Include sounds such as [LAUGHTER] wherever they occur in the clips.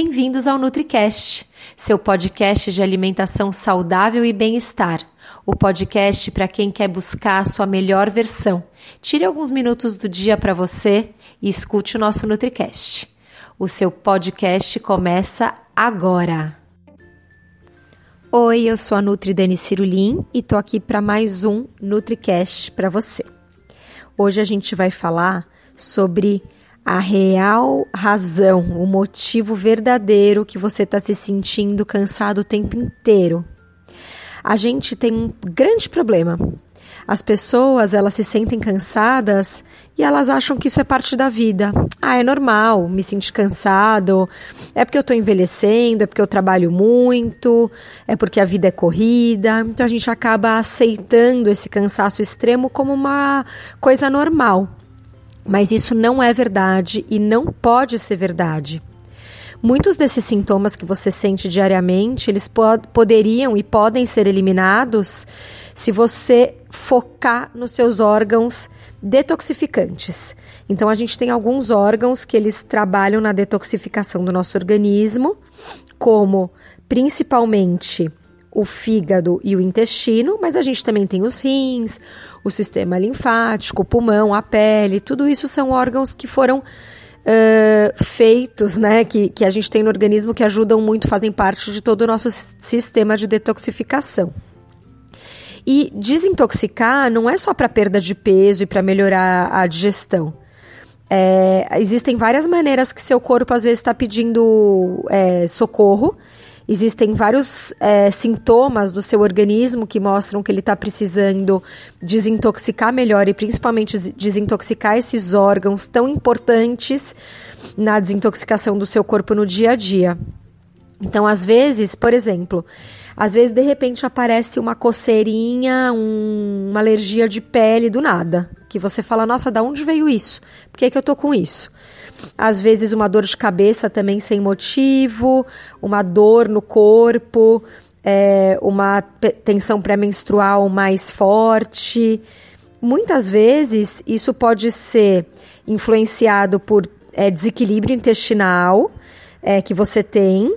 Bem-vindos ao NutriCast, seu podcast de alimentação saudável e bem-estar. O podcast para quem quer buscar a sua melhor versão. Tire alguns minutos do dia para você e escute o nosso NutriCast. O seu podcast começa agora. Oi, eu sou a Nutri Dani Cirulim e tô aqui para mais um NutriCast para você. Hoje a gente vai falar sobre a real razão, o motivo verdadeiro que você está se sentindo cansado o tempo inteiro. A gente tem um grande problema. As pessoas, elas se sentem cansadas e elas acham que isso é parte da vida. Ah, é normal me sentir cansado, é porque eu estou envelhecendo, é porque eu trabalho muito, é porque a vida é corrida. Então a gente acaba aceitando esse cansaço extremo como uma coisa normal. Mas isso não é verdade e não pode ser verdade. Muitos desses sintomas que você sente diariamente, eles pod poderiam e podem ser eliminados se você focar nos seus órgãos detoxificantes. Então a gente tem alguns órgãos que eles trabalham na detoxificação do nosso organismo, como principalmente o fígado e o intestino, mas a gente também tem os rins, o sistema linfático, o pulmão, a pele, tudo isso são órgãos que foram uh, feitos, né, que, que a gente tem no organismo que ajudam muito, fazem parte de todo o nosso sistema de detoxificação. E desintoxicar não é só para perda de peso e para melhorar a digestão. É, existem várias maneiras que seu corpo às vezes está pedindo é, socorro Existem vários é, sintomas do seu organismo que mostram que ele está precisando desintoxicar melhor e principalmente desintoxicar esses órgãos tão importantes na desintoxicação do seu corpo no dia a dia. Então, às vezes, por exemplo, às vezes de repente aparece uma coceirinha, um, uma alergia de pele do nada, que você fala: "Nossa, da onde veio isso? Por que, que eu tô com isso?" às vezes uma dor de cabeça também sem motivo, uma dor no corpo, é, uma tensão pré-menstrual mais forte. Muitas vezes isso pode ser influenciado por é, desequilíbrio intestinal é, que você tem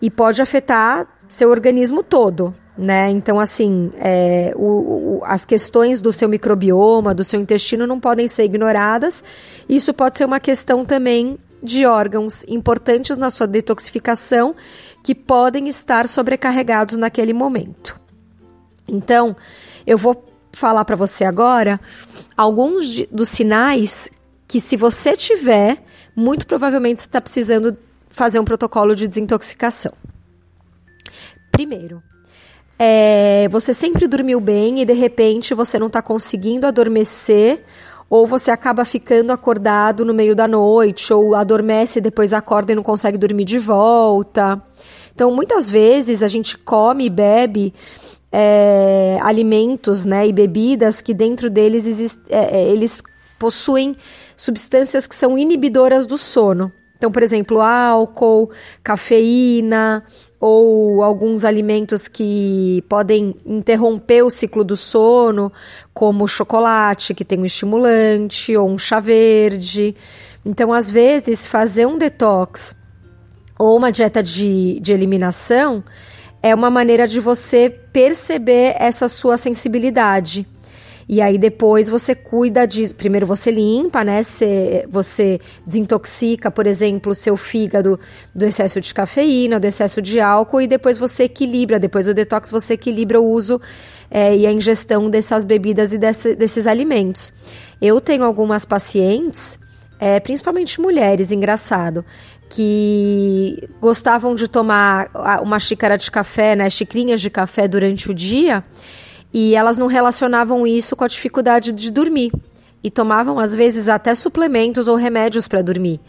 e pode afetar seu organismo todo né? Então, assim, é, o, o, as questões do seu microbioma, do seu intestino não podem ser ignoradas. Isso pode ser uma questão também de órgãos importantes na sua detoxificação que podem estar sobrecarregados naquele momento. Então, eu vou falar para você agora alguns de, dos sinais que, se você tiver, muito provavelmente você está precisando fazer um protocolo de desintoxicação. Primeiro, é, você sempre dormiu bem e de repente você não está conseguindo adormecer, ou você acaba ficando acordado no meio da noite, ou adormece e depois acorda e não consegue dormir de volta. Então, muitas vezes a gente come e bebe é, alimentos né, e bebidas que dentro deles é, é, eles possuem substâncias que são inibidoras do sono. Então, por exemplo, álcool, cafeína, ou alguns alimentos que podem interromper o ciclo do sono, como chocolate, que tem um estimulante, ou um chá verde. Então, às vezes, fazer um detox ou uma dieta de, de eliminação é uma maneira de você perceber essa sua sensibilidade. E aí depois você cuida de. Primeiro você limpa, né? Você, você desintoxica, por exemplo, o seu fígado do excesso de cafeína, do excesso de álcool, e depois você equilibra, depois do detox, você equilibra o uso é, e a ingestão dessas bebidas e desse, desses alimentos. Eu tenho algumas pacientes, é, principalmente mulheres, engraçado, que gostavam de tomar uma xícara de café, né? Xicrinhas de café durante o dia e elas não relacionavam isso com a dificuldade de dormir e tomavam às vezes até suplementos ou remédios para dormir.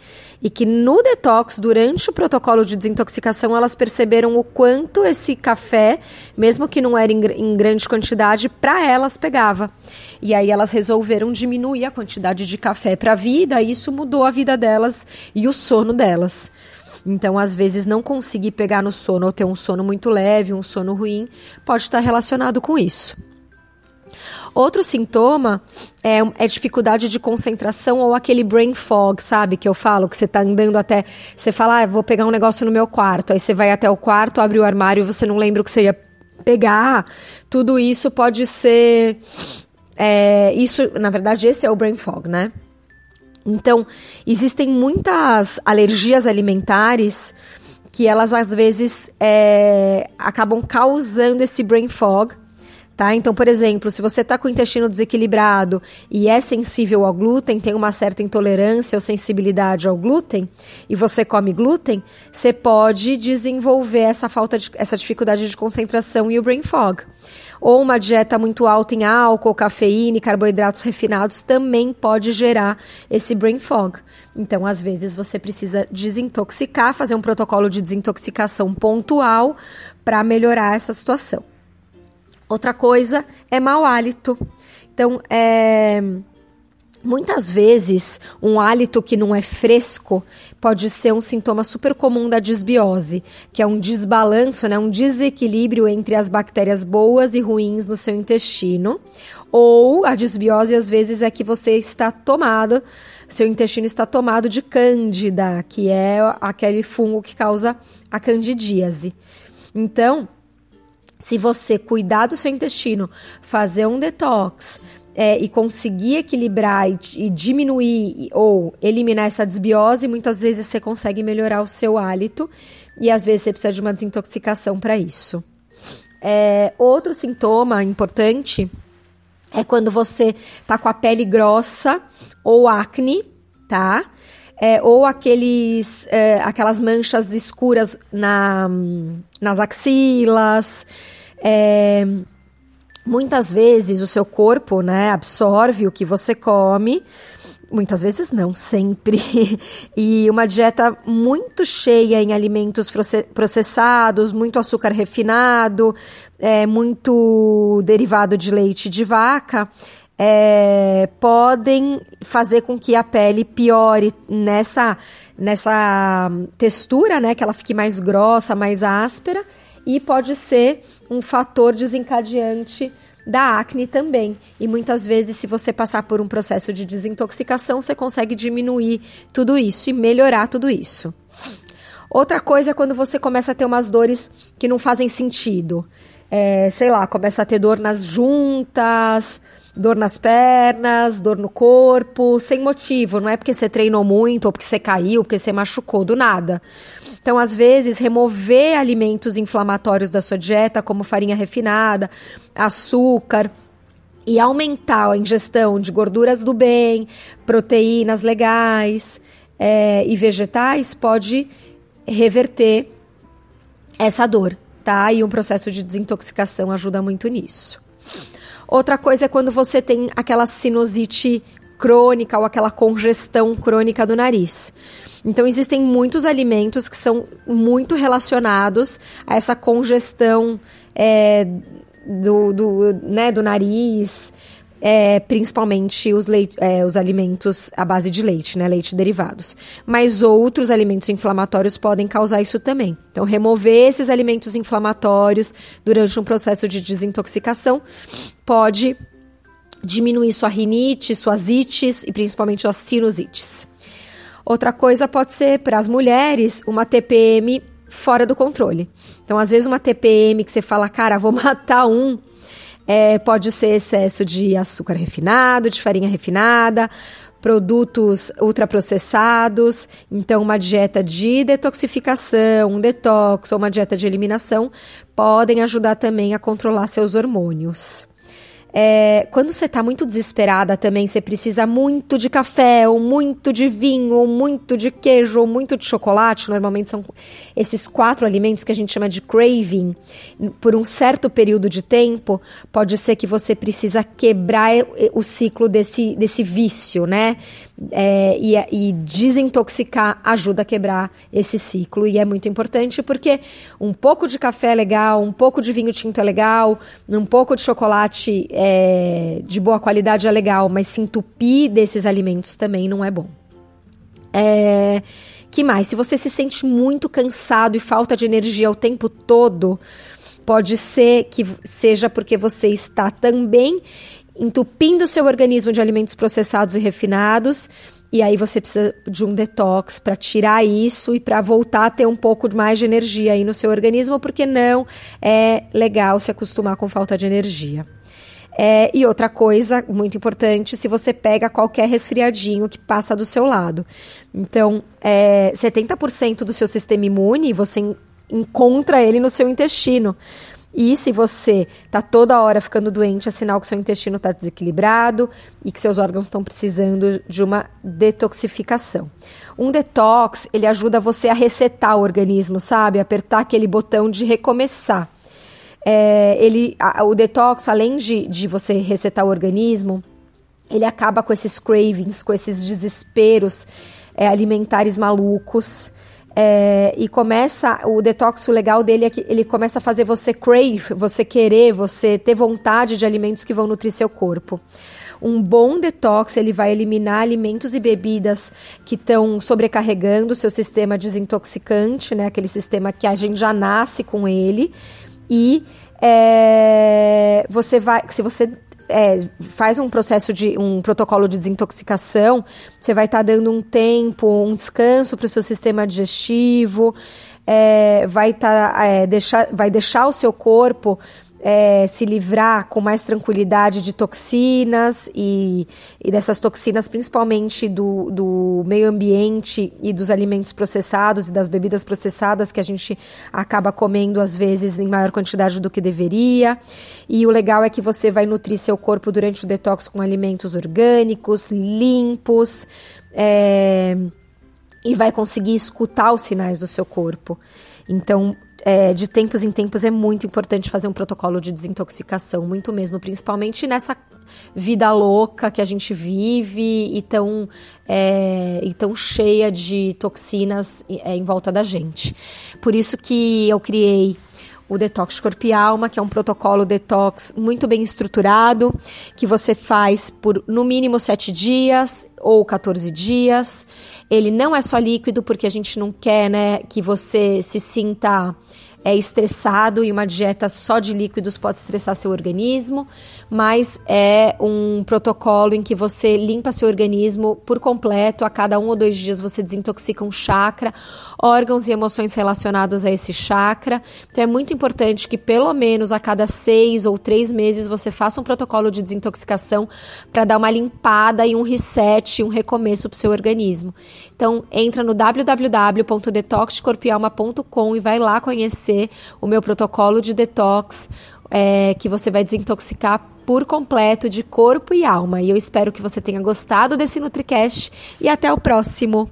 E que no detox, durante o protocolo de desintoxicação, elas perceberam o quanto esse café, mesmo que não era em, em grande quantidade, para elas pegava. E aí elas resolveram diminuir a quantidade de café para a vida, e isso mudou a vida delas e o sono delas. Então, às vezes, não conseguir pegar no sono ou ter um sono muito leve, um sono ruim, pode estar relacionado com isso. Outro sintoma é, é, dificuldade de concentração ou aquele brain fog, sabe? Que eu falo, que você tá andando até. Você fala, ah, vou pegar um negócio no meu quarto. Aí você vai até o quarto, abre o armário e você não lembra o que você ia pegar. Tudo isso pode ser. É, isso, na verdade, esse é o brain fog, né? Então, existem muitas alergias alimentares que elas às vezes é, acabam causando esse brain fog Tá? Então, por exemplo, se você está com o intestino desequilibrado e é sensível ao glúten, tem uma certa intolerância ou sensibilidade ao glúten, e você come glúten, você pode desenvolver essa falta de, essa dificuldade de concentração e o brain fog. Ou uma dieta muito alta em álcool, cafeína e carboidratos refinados também pode gerar esse brain fog. Então, às vezes, você precisa desintoxicar, fazer um protocolo de desintoxicação pontual para melhorar essa situação. Outra coisa é mau hálito. Então, é, muitas vezes, um hálito que não é fresco pode ser um sintoma super comum da disbiose, que é um desbalanço, né, um desequilíbrio entre as bactérias boas e ruins no seu intestino. Ou a disbiose, às vezes, é que você está tomado, seu intestino está tomado de cândida, que é aquele fungo que causa a candidíase. Então, se você cuidar do seu intestino, fazer um detox é, e conseguir equilibrar e, e, diminuir ou eliminar essa desbiose, muitas vezes você consegue melhorar o seu hálito e às vezes você precisa de uma desintoxicação para isso. É, outro sintoma importante é quando você tá com a pele grossa ou acne, tá? É, ou aqueles, é, aquelas manchas escuras na, nas axilas. É, muitas vezes o seu corpo né, absorve o que você come. Muitas vezes não, sempre. [LAUGHS] E uma dieta muito cheia em alimentos processados, muito açúcar refinado, é, muito derivado de leite de vaca, é, podem fazer com que a pele piore nessa, nessa textura, né? Que ela fique mais grossa, mais áspera, e pode ser um fator desencadeante da acne também. E muitas vezes, se você passar por um processo de desintoxicação, você consegue diminuir tudo isso e melhorar tudo isso. Outra coisa é quando você começa a ter umas dores que não fazem sentido. É, sei lá, começa a ter dor nas juntas, dor nas pernas, dor no corpo, sem motivo. Não é porque você treinou muito, ou porque você caiu, porque você machucou, do nada. Então, às vezes, remover alimentos inflamatórios da sua dieta, como farinha refinada, açúcar, e aumentar a ingestão de gorduras do bem, proteínas legais é, e vegetais, pode reverter essa dor, tá? E um processo de desintoxicação ajuda muito nisso. Outra coisa é quando você tem aquela sinusite crônica ou aquela congestão crônica do nariz. Então, existem muitos alimentos que são muito relacionados a essa congestão é, do, do, né, do nariz, é, principalmente os, leite, é, os alimentos à base de leite, né, leite derivados. Mas outros alimentos inflamatórios podem causar isso também. Então, remover esses alimentos inflamatórios durante um processo de desintoxicação pode diminuir sua rinite, suas ites e principalmente suas sinusites. Outra coisa pode ser para as mulheres uma TPM fora do controle. Então, às vezes, uma TPM que você fala, cara, vou [LAUGHS] matar um é, pode ser excesso de açúcar refinado, de farinha refinada, produtos ultraprocessados. Então, uma dieta de detoxificação, um detox ou uma dieta de eliminação podem ajudar também a controlar seus hormônios. É, quando você está muito desesperada também, você precisa muito de café, ou muito de vinho, ou muito de queijo, ou muito de chocolate. Normalmente são esses quatro alimentos que a gente chama de craving. Por um certo período de tempo, pode ser que você precisa quebrar o ciclo desse, desse vício, né? É, e, e desintoxicar ajuda a quebrar esse ciclo. E é muito importante porque um pouco de café é legal, um pouco de vinho tinto é legal, um pouco de chocolate é, de boa qualidade é legal, mas se entupir desses alimentos também não é bom. É, que mais? Se você se sente muito cansado e falta de energia o tempo todo, pode ser que seja porque você está também entupindo o seu organismo de alimentos processados e refinados. E aí você precisa de um detox para tirar isso e para voltar a ter um pouco mais de energia aí no seu organismo, porque não é legal se acostumar com falta de energia. É, e outra coisa muito importante, se você pega qualquer resfriadinho que passa do seu lado. Então, é, 70% do seu sistema imune você encontra ele no seu intestino. E se você está toda hora ficando doente, é sinal que seu intestino está desequilibrado e que seus órgãos estão precisando de uma detoxificação. Um detox, ele ajuda você a resetar o organismo, sabe? Apertar aquele botão de recomeçar. É, ele, a, o detox, além de, de você resetar o organismo, ele acaba com esses cravings, com esses desesperos é, alimentares malucos. É, e começa o detox o legal dele é que ele começa a fazer você crave, você querer, você ter vontade de alimentos que vão nutrir seu corpo. Um bom detox ele vai eliminar alimentos e bebidas que estão sobrecarregando o seu sistema desintoxicante, né? Aquele sistema que a gente já nasce com ele e é, você vai, se você é, faz um processo de um protocolo de desintoxicação, você vai estar tá dando um tempo, um descanso para o seu sistema digestivo, é, vai, tá, é, deixar, vai deixar o seu corpo é, se livrar com mais tranquilidade de toxinas e, e dessas toxinas, principalmente do, do meio ambiente e dos alimentos processados e das bebidas processadas que a gente acaba comendo às vezes em maior quantidade do que deveria. E o legal é que você vai nutrir seu corpo durante o detox com alimentos orgânicos, limpos. É, e vai conseguir escutar os sinais do seu corpo. Então, é, de tempos em tempos é muito importante fazer um protocolo de desintoxicação, muito mesmo, principalmente nessa vida louca que a gente vive e tão, é, e tão cheia de toxinas é, em volta da gente. Por isso que eu criei o Detox Corpo e Alma, que é um protocolo detox muito bem estruturado, que você faz por no mínimo 7 dias ou 14 dias. Ele não é só líquido, porque a gente não quer né, que você se sinta é estressado e uma dieta só de líquidos pode estressar seu organismo, mas é um protocolo em que você limpa seu organismo por completo, a cada um ou dois dias você desintoxica um chakra, órgãos e emoções relacionados a esse chakra. Então é muito importante que pelo menos a cada seis ou três meses você faça um protocolo de desintoxicação para dar uma limpada e um reset, um recomeço para o seu organismo. Então entra no www.detoxcorpialma.com e vai lá conhecer o meu protocolo de detox, é, que você vai desintoxicar por completo de corpo e alma. E eu espero que você tenha gostado desse NutriCast e até o próximo.